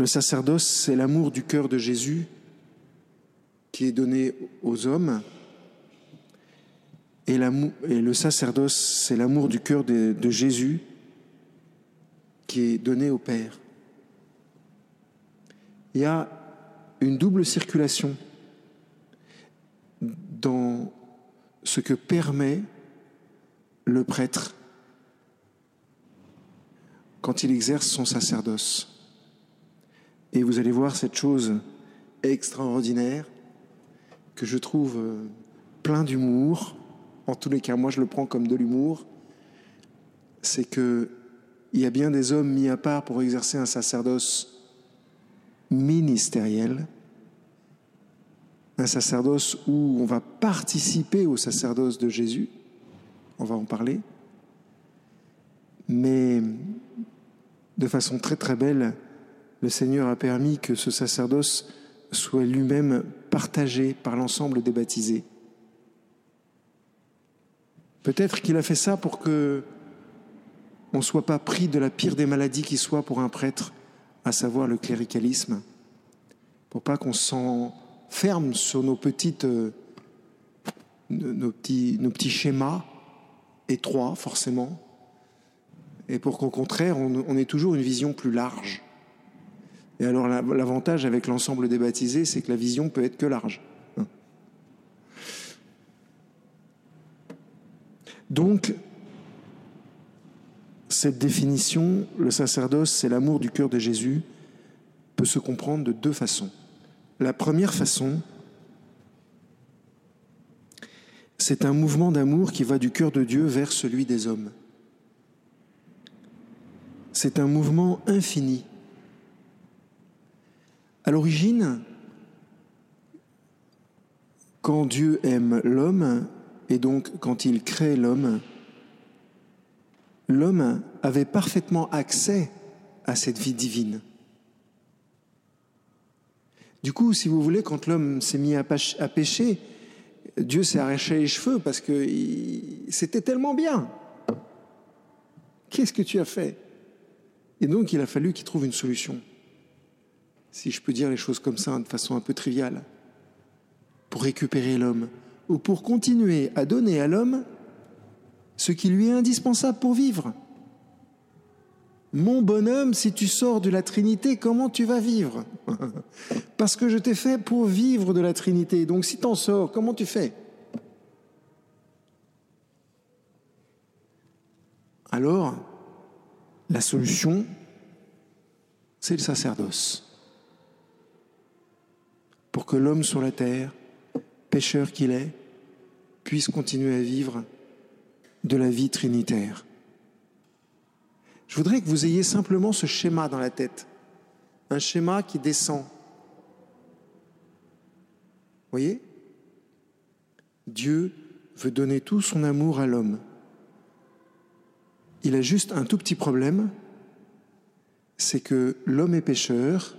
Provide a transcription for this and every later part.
Le sacerdoce, c'est l'amour du cœur de Jésus qui est donné aux hommes. Et, le sacerdoce, c'est l'amour du cœur de, de Jésus qui est donné au Père. Il y a une double circulation dans ce que permet le prêtre quand il exerce son sacerdoce. Et vous allez voir cette chose extraordinaire que je trouve euh, plein d'humour. En tous les cas, moi je le prends comme de l'humour. C'est que il y a bien des hommes mis à part pour exercer un sacerdoce ministériel, un sacerdoce où on va participer au sacerdoce de Jésus, on va en parler, mais de façon très très belle, le Seigneur a permis que ce sacerdoce soit lui-même partagé par l'ensemble des baptisés. Peut-être qu'il a fait ça pour que on ne soit pas pris de la pire des maladies qui soit pour un prêtre, à savoir le cléricalisme, pour pas qu'on s'enferme sur nos euh, nos petits, nos petits schémas étroits forcément, et pour qu'au contraire on, ait toujours une vision plus large. Et alors l'avantage avec l'ensemble des baptisés, c'est que la vision peut être que large. Donc, cette définition, le sacerdoce, c'est l'amour du cœur de Jésus, peut se comprendre de deux façons. La première façon, c'est un mouvement d'amour qui va du cœur de Dieu vers celui des hommes. C'est un mouvement infini. À l'origine, quand Dieu aime l'homme, et donc quand il crée l'homme, l'homme avait parfaitement accès à cette vie divine. Du coup, si vous voulez, quand l'homme s'est mis à pécher, Dieu s'est arraché les cheveux parce que c'était tellement bien. Qu'est-ce que tu as fait? Et donc, il a fallu qu'il trouve une solution, si je peux dire les choses comme ça de façon un peu triviale, pour récupérer l'homme, ou pour continuer à donner à l'homme ce qui lui est indispensable pour vivre. Mon bonhomme, si tu sors de la Trinité, comment tu vas vivre? Parce que je t'ai fait pour vivre de la Trinité. Donc si t'en sors, comment tu fais? Alors, la solution, c'est le sacerdoce. Pour que l'homme sur la terre, pécheur qu'il est, puisse continuer à vivre de la vie trinitaire. Je voudrais que vous ayez simplement ce schéma dans la tête, un schéma qui descend. Voyez? Dieu veut donner tout son amour à l'homme. Il a juste un tout petit problème, c'est que l'homme est pécheur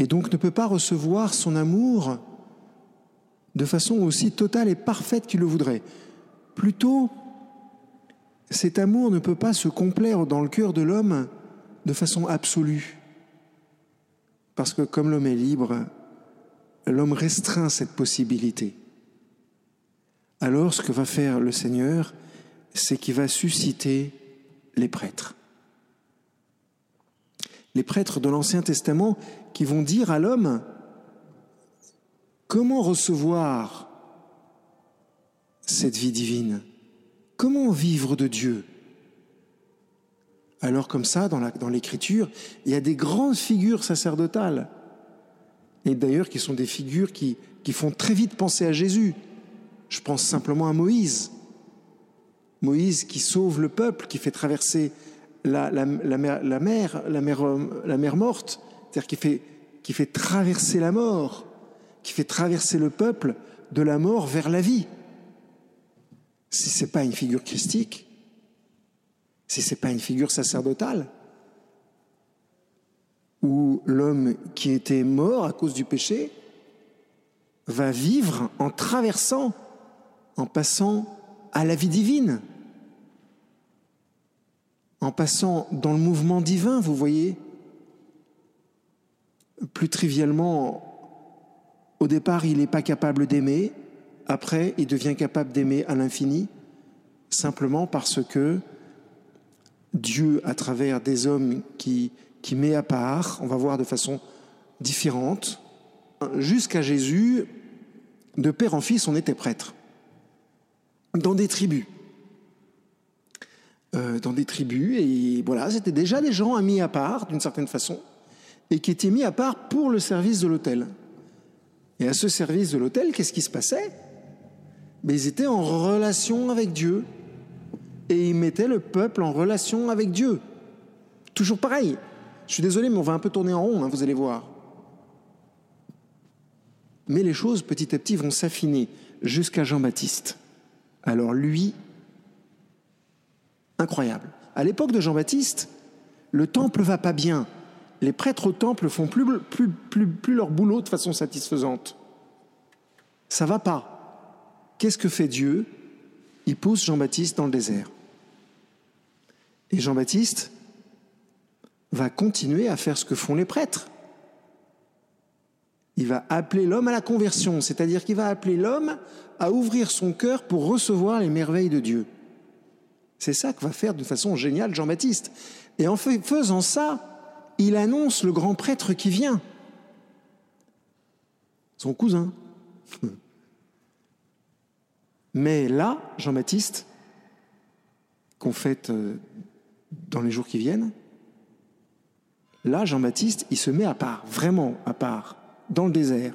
et donc ne peut pas recevoir son amour de façon aussi totale et parfaite qu'il le voudrait. Plutôt, cet amour ne peut pas se complaire dans le cœur de l'homme de façon absolue. Parce que comme l'homme est libre, l'homme restreint cette possibilité. Alors ce que va faire le Seigneur, c'est qu'il va susciter les prêtres. Les prêtres de l'Ancien Testament qui vont dire à l'homme comment recevoir cette vie divine? Comment vivre de Dieu? Alors comme ça, dans l'Écriture, il y a des grandes figures sacerdotales. Et d'ailleurs qui sont des figures qui, font très vite penser à Jésus. Je pense simplement à Moïse. Moïse qui sauve le peuple, qui fait traverser la, la, la, mer, morte, c'est-à-dire qui fait, qui fait traverser la mort, qui fait traverser le peuple de la mort vers la vie. Si ce n'est pas une figure christique, si ce n'est pas une figure sacerdotale, où l'homme qui était mort à cause du péché va vivre en traversant, en passant à la vie divine, en passant dans le mouvement divin, vous voyez. plus trivialement, au départ, il n'est pas capable d'aimer, après, il devient capable d'aimer à l'infini, simplement parce que Dieu, à travers des hommes qui, qui met à part, on va voir de façon différente, jusqu'à Jésus, de père en fils, on était prêtre, dans des tribus. Euh, dans des tribus, et voilà, c'était déjà des gens mis à part, d'une certaine façon, et qui étaient mis à part pour le service de l'autel. Et à ce service de l'autel, qu'est-ce qui se passait? Mais ils étaient en relation avec Dieu, et ils mettaient le peuple en relation avec Dieu. Toujours pareil. Je suis désolé, mais on va un peu tourner en rond, hein, vous allez voir. Mais les choses, petit à petit, vont s'affiner jusqu'à Jean-Baptiste. Alors lui, incroyable. À l'époque de Jean-Baptiste, le temple va pas bien. Les prêtres au temple font plus, leur boulot de façon satisfaisante. Ça va pas. Qu'est-ce que fait Dieu? Il pousse Jean-Baptiste dans le désert. Et Jean-Baptiste va continuer à faire ce que font les prêtres. Il va appeler l'homme à la conversion, c'est-à-dire qu'il va appeler l'homme à ouvrir son cœur pour recevoir les merveilles de Dieu. C'est ça que va faire de façon géniale Jean-Baptiste. Et en faisant ça, il annonce le grand prêtre qui vient, son cousin. Mais là, Jean-Baptiste, qu'on fête euh, dans les jours qui viennent, là, Jean-Baptiste, il se met à part, vraiment à part, dans le désert.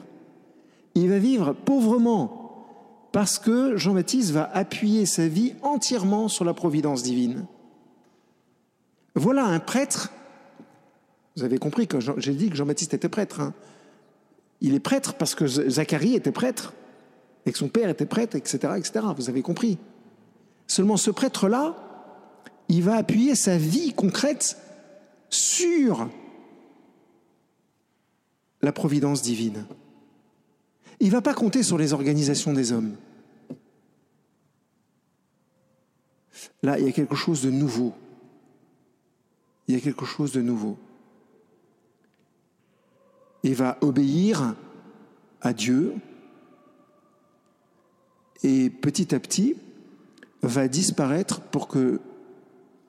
Il va vivre pauvrement parce que Jean-Baptiste va appuyer sa vie entièrement sur la providence divine. Voilà un prêtre. Vous avez compris que j'ai dit que Jean-Baptiste était prêtre. Hein. Il est prêtre parce que Zacharie était prêtre et que son père était prêtre, etc., etc. Vous avez compris. Seulement ce prêtre-là, il va appuyer sa vie concrète sur la providence divine. Il ne va pas compter sur les organisations des hommes. Là, il y a quelque chose de nouveau. Il y a quelque chose de nouveau. Il va obéir à Dieu et petit à petit va disparaître pour que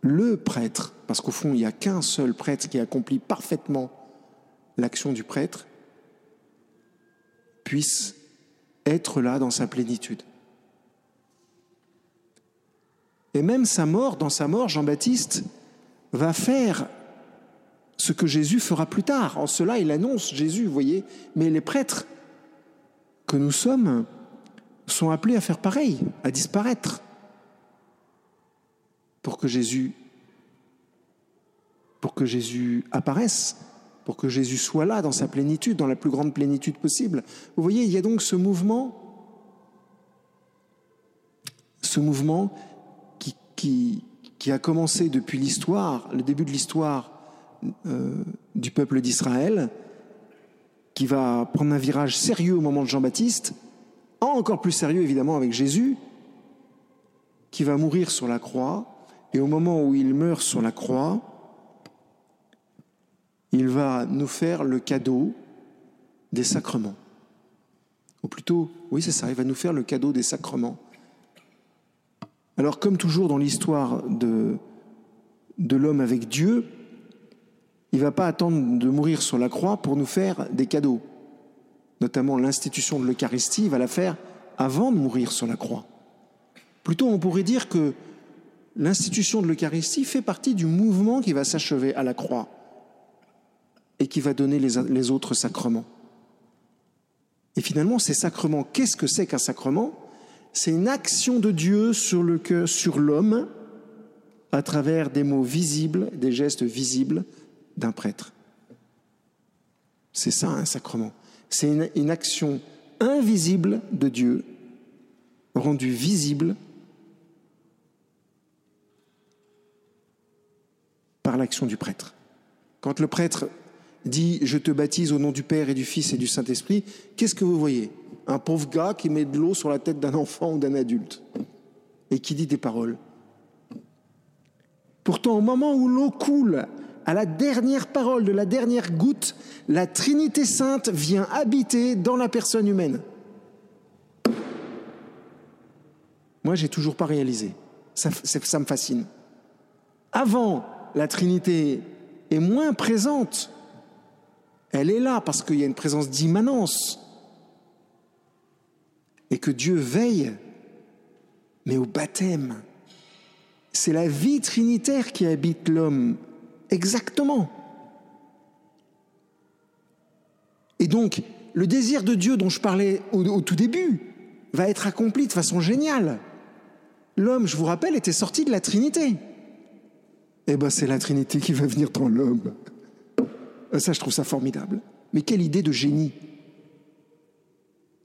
le prêtre, parce qu'au fond il n'y a qu'un seul prêtre qui accomplit parfaitement l'action du prêtre, puisse être là dans sa plénitude. Et même sa mort, dans sa mort, Jean-Baptiste va faire ce que Jésus fera plus tard. En cela, il annonce Jésus, vous voyez. Mais les prêtres que nous sommes sont appelés à faire pareil, à disparaître, pour que Jésus, pour que Jésus apparaisse, pour que Jésus soit là dans sa plénitude, dans la plus grande plénitude possible. Vous voyez, il y a donc ce mouvement, ce mouvement qui, a commencé depuis l'histoire, le début de l'histoire euh, du peuple d'Israël, qui va prendre un virage sérieux au moment de Jean-Baptiste, encore plus sérieux évidemment avec Jésus, qui va mourir sur la croix, et au moment où il meurt sur la croix, il va nous faire le cadeau des sacrements. Ou plutôt, oui c'est ça, il va nous faire le cadeau des sacrements. Alors comme toujours dans l'histoire de, l'homme avec Dieu, il ne va pas attendre de mourir sur la croix pour nous faire des cadeaux. Notamment l'institution de l'Eucharistie, il va la faire avant de mourir sur la croix. Plutôt on pourrait dire que l'institution de l'Eucharistie fait partie du mouvement qui va s'achever à la croix et qui va donner les, autres sacrements. Et finalement, ces sacrements, qu'est-ce que c'est qu'un sacrement? C'est une action de Dieu sur le cœur, sur l'homme, à travers des mots visibles, des gestes visibles d'un prêtre. C'est ça un sacrement. C'est une, une, action invisible de Dieu, rendue visible par l'action du prêtre. Quand le prêtre dit Je te baptise au nom du Père et du Fils et du Saint-Esprit, qu'est-ce que vous voyez? Un pauvre gars qui met de l'eau sur la tête d'un enfant ou d'un adulte et qui dit des paroles. Pourtant, au moment où l'eau coule à la dernière parole de la dernière goutte, la Trinité sainte vient habiter dans la personne humaine. Moi, j'ai toujours pas réalisé. Ça, ça me fascine. Avant, la Trinité est moins présente. Elle est là parce qu'il y a une présence d'immanence. Et que Dieu veille, mais au baptême. C'est la vie trinitaire qui habite l'homme. Exactement. Et donc, le désir de Dieu dont je parlais au, tout début va être accompli de façon géniale. L'homme, je vous rappelle, était sorti de la Trinité. Eh bien, c'est la Trinité qui va venir dans l'homme. Ça, je trouve ça formidable. Mais quelle idée de génie.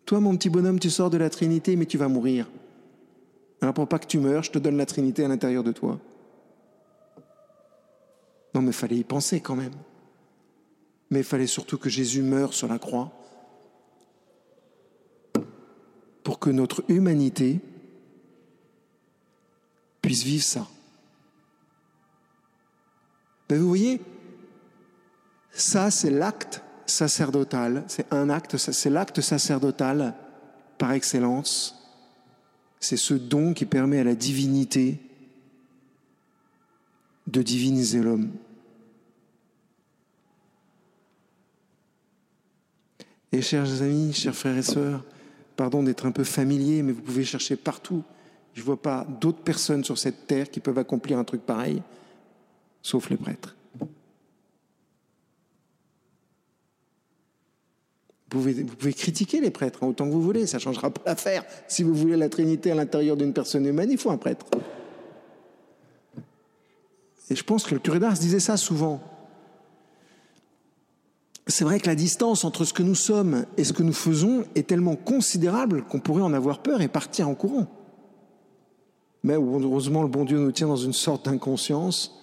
Toi, mon petit bonhomme, tu sors de la Trinité, mais tu vas mourir. Alors, pour pas que tu meurs, je te donne la Trinité à l'intérieur de toi. Non, mais il fallait y penser quand même. Mais il fallait surtout que Jésus meure sur la croix pour que notre humanité puisse vivre ça. Ben vous voyez, ça c'est l'acte sacerdotal, c'est un acte, c'est l'acte sacerdotal par excellence. C'est ce don qui permet à la divinité de diviniser l'homme. Et chers amis, chers frères et sœurs, pardon d'être un peu familier, mais vous pouvez chercher partout. Je ne vois pas d'autres personnes sur cette terre qui peuvent accomplir un truc pareil, sauf les prêtres. Vous pouvez, critiquer les prêtres hein, autant que vous voulez, ça ne changera pas l'affaire. Si vous voulez la Trinité à l'intérieur d'une personne humaine, il faut un prêtre. Et je pense que le curé d'Ars disait ça souvent. C'est vrai que la distance entre ce que nous sommes et ce que nous faisons est tellement considérable qu'on pourrait en avoir peur et partir en courant. Mais heureusement, le bon Dieu nous tient dans une sorte d'inconscience.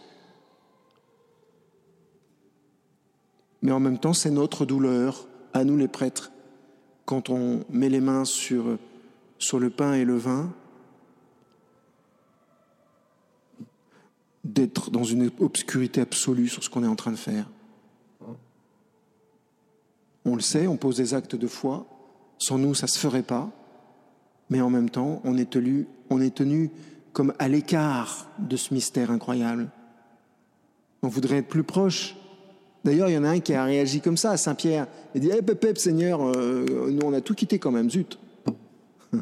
Mais en même temps, c'est notre douleur, à nous les prêtres, quand on met les mains sur, sur le pain et le vin, d'être dans une obscurité absolue sur ce qu'on est en train de faire. On le sait, on pose des actes de foi. Sans nous, ça ne se ferait pas. Mais en même temps, on est tenu, on est tenu comme à l'écart de ce mystère incroyable. On voudrait être plus proche. D'ailleurs, il y en a un qui a réagi comme ça à Saint-Pierre. Il dit hey, Pep, Seigneur, euh, nous on a tout quitté quand même, zut.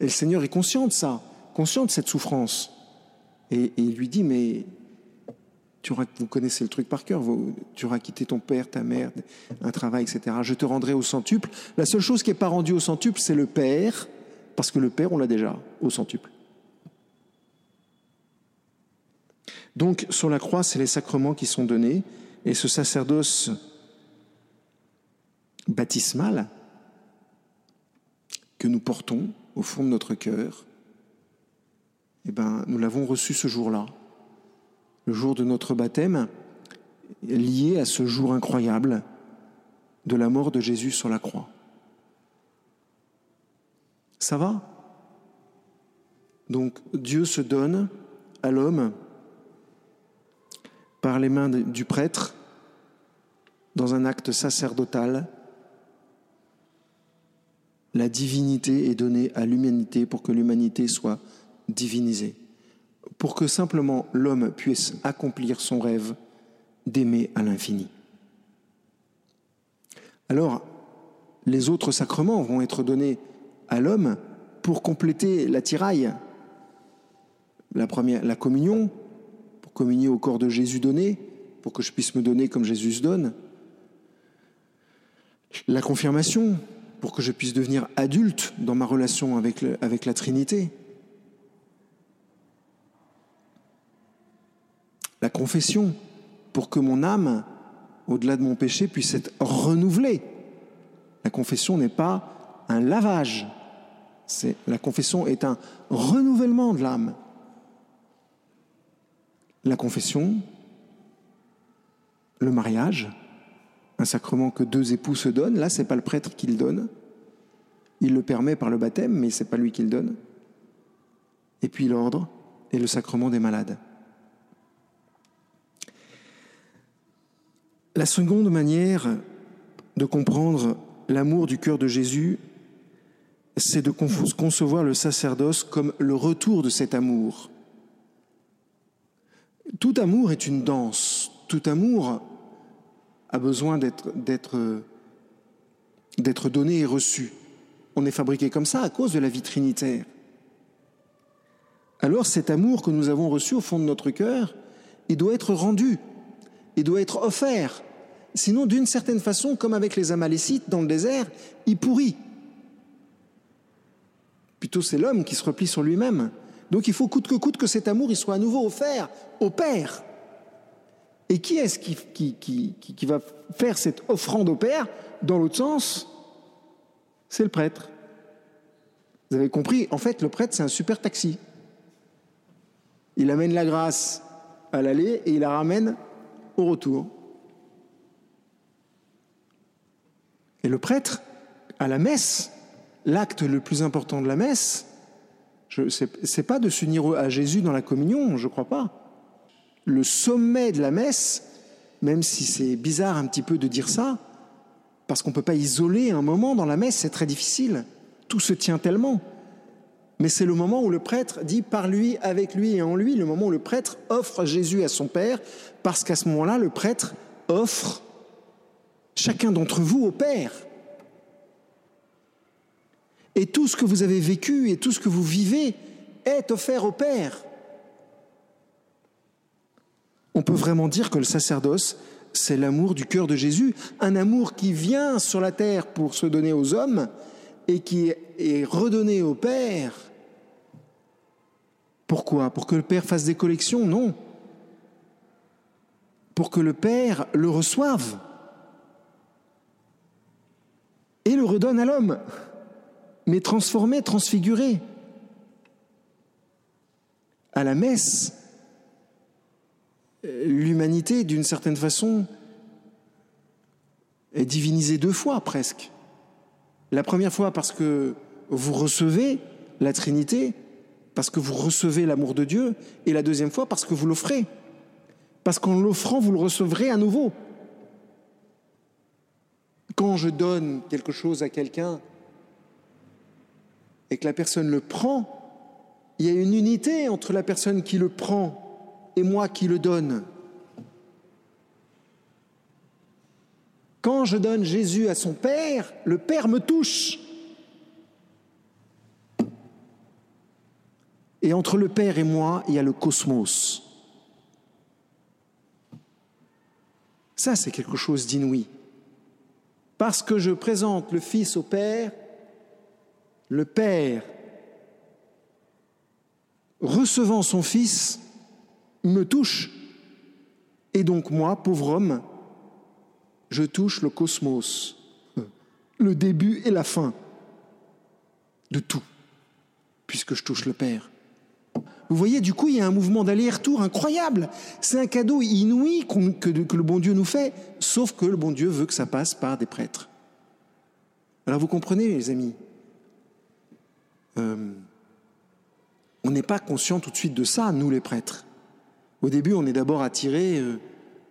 Et le Seigneur est conscient de ça, conscient de cette souffrance. Et, il lui dit Mais tu vous connaissez le truc par cœur, tu auras quitté ton père, ta mère, un travail, etc. Je te rendrai au centuple. La seule chose qui n'est pas rendue au centuple, c'est le Père, parce que le Père, on l'a déjà au centuple. Donc, sur la croix, c'est les sacrements qui sont donnés, et ce sacerdoce baptismal que nous portons au fond de notre cœur, eh ben, nous l'avons reçu ce jour-là, le jour de notre baptême, lié à ce jour incroyable de la mort de Jésus sur la croix. Ça va? Donc Dieu se donne à l'homme par les mains du prêtre dans un acte sacerdotal. La divinité est donnée à l'humanité pour que l'humanité soit divinisée, pour que simplement l'homme puisse accomplir son rêve d'aimer à l'infini. Alors, les autres sacrements vont être donnés à l'homme pour compléter la tiraille. La première, la communion, pour communier au corps de Jésus donné, pour que je puisse me donner comme Jésus se donne. La confirmation, pour que je puisse devenir adulte dans ma relation avec, avec la Trinité. La confession, pour que mon âme, au-delà de mon péché, puisse être renouvelée. La confession n'est pas un lavage, la confession est un renouvellement de l'âme la confession, le mariage, un sacrement que deux époux se donnent. Là, c'est pas le prêtre qui le donne. Il le permet par le baptême, mais c'est pas lui qui le donne. Et puis l'ordre et le sacrement des malades. La seconde manière de comprendre l'amour du cœur de Jésus, c'est de concevoir le sacerdoce comme le retour de cet amour. Tout amour est une danse, tout amour a besoin d'être donné et reçu. On est fabriqué comme ça à cause de la vie trinitaire. Alors cet amour que nous avons reçu au fond de notre cœur, il doit être rendu, il doit être offert. Sinon, d'une certaine façon, comme avec les Amalécites dans le désert, il pourrit. Plutôt, c'est l'homme qui se replie sur lui-même. Donc, il faut coûte que coûte que cet amour soit à nouveau offert au Père. Et qui est-ce qui, qui, qui, va faire cette offrande au Père? Dans l'autre sens C'est le prêtre. Vous avez compris En fait, le prêtre, c'est un super taxi. Il amène la grâce à l'aller et il la ramène au retour. Et le prêtre, à la messe, l'acte le plus important de la messe, ce n'est pas de s'unir à Jésus dans la communion, je crois pas. Le sommet de la messe, même si c'est bizarre un petit peu de dire ça, parce qu'on ne peut pas isoler un moment dans la messe, c'est très difficile. Tout se tient tellement. Mais c'est le moment où le prêtre dit par lui, avec lui et en lui, le moment où le prêtre offre Jésus à son Père, parce qu'à ce moment-là, le prêtre offre chacun d'entre vous au Père. Et tout ce que vous avez vécu et tout ce que vous vivez est offert au Père. On peut vraiment dire que le sacerdoce, c'est l'amour du cœur de Jésus, un amour qui vient sur la terre pour se donner aux hommes et qui est redonné au Père. Pourquoi? Pour que le Père fasse des collections? Non. Pour que le Père le reçoive et le redonne à l'homme mais transformé, transfiguré. À la messe, l'humanité, d'une certaine façon, est divinisée deux fois presque. La première fois parce que vous recevez la Trinité, parce que vous recevez l'amour de Dieu, et la deuxième fois parce que vous l'offrez. Parce qu'en l'offrant, vous le recevrez à nouveau. Quand je donne quelque chose à quelqu'un, et que la personne le prend, il y a une unité entre la personne qui le prend et moi qui le donne. Quand je donne Jésus à son Père, le Père me touche. Et entre le Père et moi, il y a le cosmos. Ça, c'est quelque chose d'inouï. Parce que je présente le Fils au Père, le Père, recevant son Fils, me touche. Et donc moi, pauvre homme, je touche le cosmos, le début et la fin de tout, puisque je touche le Père. Vous voyez, du coup, il y a un mouvement d'aller-retour incroyable. C'est un cadeau inouï que, que, le bon Dieu nous fait, sauf que le bon Dieu veut que ça passe par des prêtres. Alors vous comprenez, les amis, euh, on n'est pas conscient tout de suite de ça, nous les prêtres. Au début, on est d'abord attiré euh,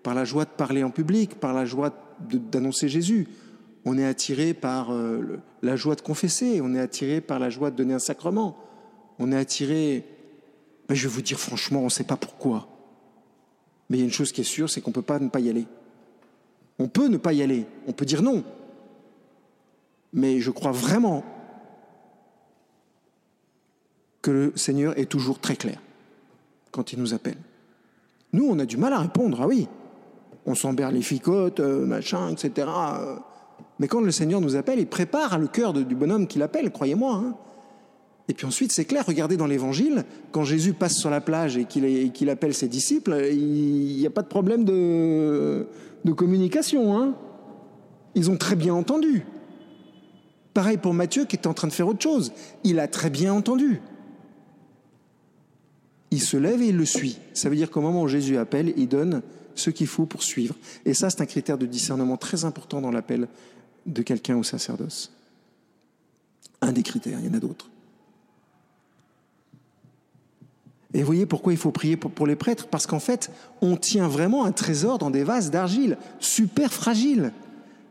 par la joie de parler en public, par la joie d'annoncer Jésus. On est attiré par euh, la joie de confesser, on est attiré par la joie de donner un sacrement. On est attiré, ben, je vais vous dire franchement, on ne sait pas pourquoi. Mais il y a une chose qui est sûre, c'est qu'on ne peut pas ne pas y aller. On peut ne pas y aller, on peut dire non. Mais je crois vraiment le Seigneur est toujours très clair quand il nous appelle. Nous, on a du mal à répondre, ah oui, on s'emberle les ficottes, euh, machin, etc. Mais quand le Seigneur nous appelle, il prépare le cœur du bonhomme qui l'appelle, croyez-moi. Hein. Et puis ensuite, c'est clair, regardez dans l'Évangile, quand Jésus passe sur la plage et qu'il appelle ses disciples, il n'y a pas de problème de, de communication. Hein. Ils ont très bien entendu. Pareil pour Matthieu qui était en train de faire autre chose. Il a très bien entendu il se lève et il le suit. Ça veut dire qu'au moment où Jésus appelle, il donne ce qu'il faut pour suivre. Et ça, c'est un critère de discernement très important dans l'appel de quelqu'un au sacerdoce. Un des critères, il y en a d'autres. Et vous voyez pourquoi il faut prier pour, les prêtres? Parce qu'en fait, on tient vraiment un trésor dans des vases d'argile, super fragiles.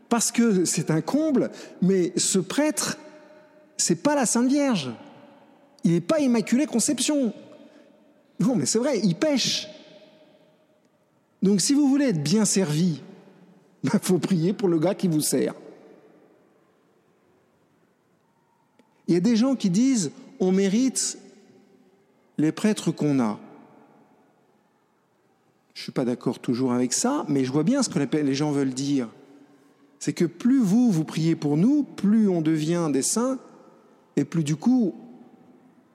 Parce que c'est un comble, mais ce prêtre, c'est pas la Sainte Vierge. Il n'est pas Immaculée Conception. Non, mais c'est vrai, il pêche. Donc si vous voulez être bien servi, il bah, faut prier pour le gars qui vous sert. Il y a des gens qui disent on mérite les prêtres qu'on a. Je ne suis pas d'accord toujours avec ça, mais je vois bien ce que les gens veulent dire. C'est que plus vous, vous priez pour nous, plus on devient des saints, et plus du coup,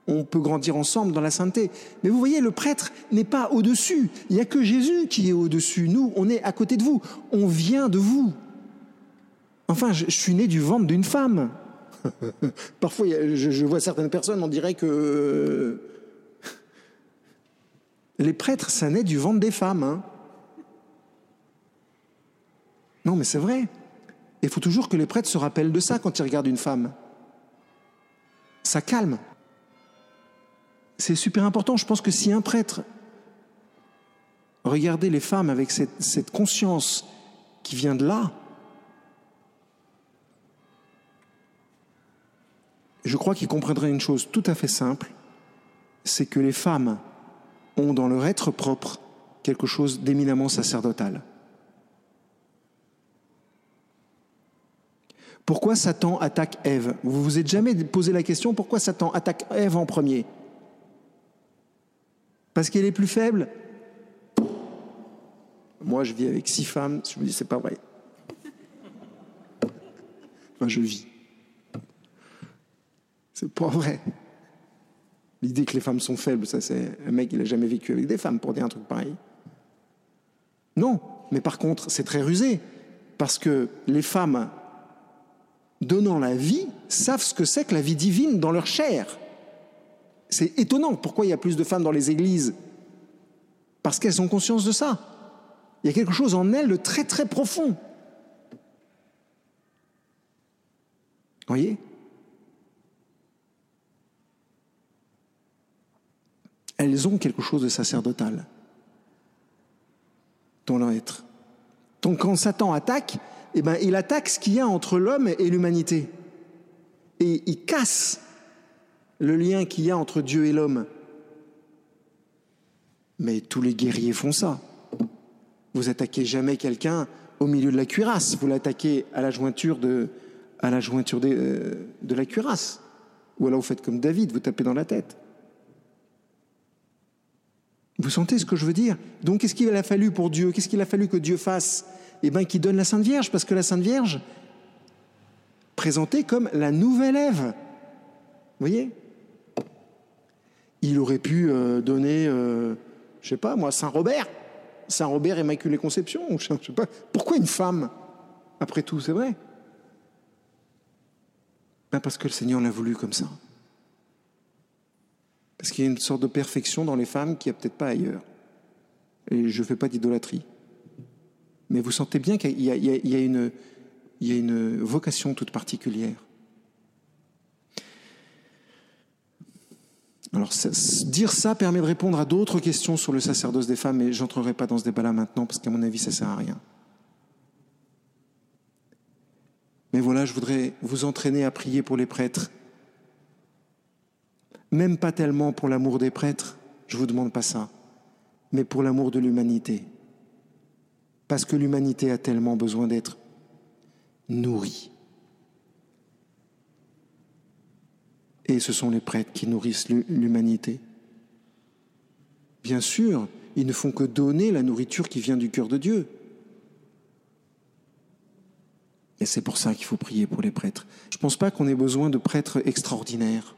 on peut grandir ensemble dans la sainteté. Mais vous voyez, le prêtre n'est pas au-dessus. Il n'y a que Jésus qui est au-dessus. Nous, on est à côté de vous. On vient de vous. Enfin, je, suis né du ventre d'une femme. Parfois, je, vois certaines personnes, on dirait que les prêtres, ça naît du ventre des femmes. Hein. non, mais c'est vrai. Il faut toujours que les prêtres se rappellent de ça quand ils regardent une femme. Ça calme. C'est super important. Je pense que si un prêtre regardait les femmes avec cette, conscience qui vient de là, je crois qu'il comprendrait une chose tout à fait simple, c'est que les femmes ont dans leur être propre quelque chose d'éminemment sacerdotal. Pourquoi Satan attaque Ève? Vous vous êtes jamais posé la question pourquoi Satan attaque Ève en premier? Parce qu'elle est plus faible Moi, je vis avec six femmes, je me dis c'est pas vrai. Enfin, je vis. C'est pas vrai. L'idée que les femmes sont faibles, ça c'est un mec, il n'a jamais vécu avec des femmes pour dire un truc pareil. Non, mais par contre, c'est très rusé, parce que les femmes donnant la vie savent ce que c'est que la vie divine dans leur chair. C'est étonnant pourquoi il y a plus de femmes dans les églises. Parce qu'elles ont conscience de ça. Il y a quelque chose en elles de très très profond. Vous voyez? Elles ont quelque chose de sacerdotal dans leur être. Donc quand Satan attaque, eh ben, il attaque ce qu'il y a entre l'homme et l'humanité. Et il casse le lien qu'il y a entre Dieu et l'homme. Mais tous les guerriers font ça. Vous attaquez jamais quelqu'un au milieu de la cuirasse, vous l'attaquez à la jointure de, la jointure de, euh, de la cuirasse. Ou alors vous faites comme David, vous tapez dans la tête. Vous sentez ce que je veux dire? Donc qu'est-ce qu'il a fallu pour Dieu? Qu'est-ce qu'il a fallu que Dieu fasse? Eh bien qu'il donne la Sainte Vierge, parce que la Sainte Vierge, présentée comme la nouvelle Ève, voyez? Il aurait pu euh, donner, euh, je sais pas moi, Saint Robert, Saint Robert Immaculée Conception, je sais pas. Pourquoi une femme Après tout, c'est vrai? Ben parce que le Seigneur l'a voulu comme ça. Parce qu'il y a une sorte de perfection dans les femmes qui n'y a peut-être pas ailleurs. Et je ne fais pas d'idolâtrie. Mais vous sentez bien qu'il y, a une vocation toute particulière. Alors, dire ça permet de répondre à d'autres questions sur le sacerdoce des femmes, mais j'entrerai pas dans ce débat-là maintenant, parce qu'à mon avis, ça sert à rien. Mais voilà, je voudrais vous entraîner à prier pour les prêtres même pas tellement pour l'amour des prêtres, je ne vous demande pas ça, mais pour l'amour de l'humanité. Parce que l'humanité a tellement besoin d'être nourrie. Et ce sont les prêtres qui nourrissent l'humanité. Bien sûr, ils ne font que donner la nourriture qui vient du cœur de Dieu. Et c'est pour ça qu'il faut prier pour les prêtres. Je ne pense pas qu'on ait besoin de prêtres extraordinaires.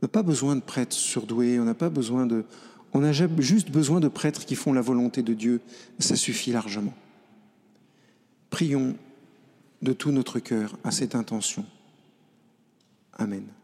On n'a pas besoin de prêtres surdoués, on n'a pas besoin de... On a juste besoin de prêtres qui font la volonté de Dieu. Ça suffit largement. Prions de tout notre cœur à cette intention. Amen.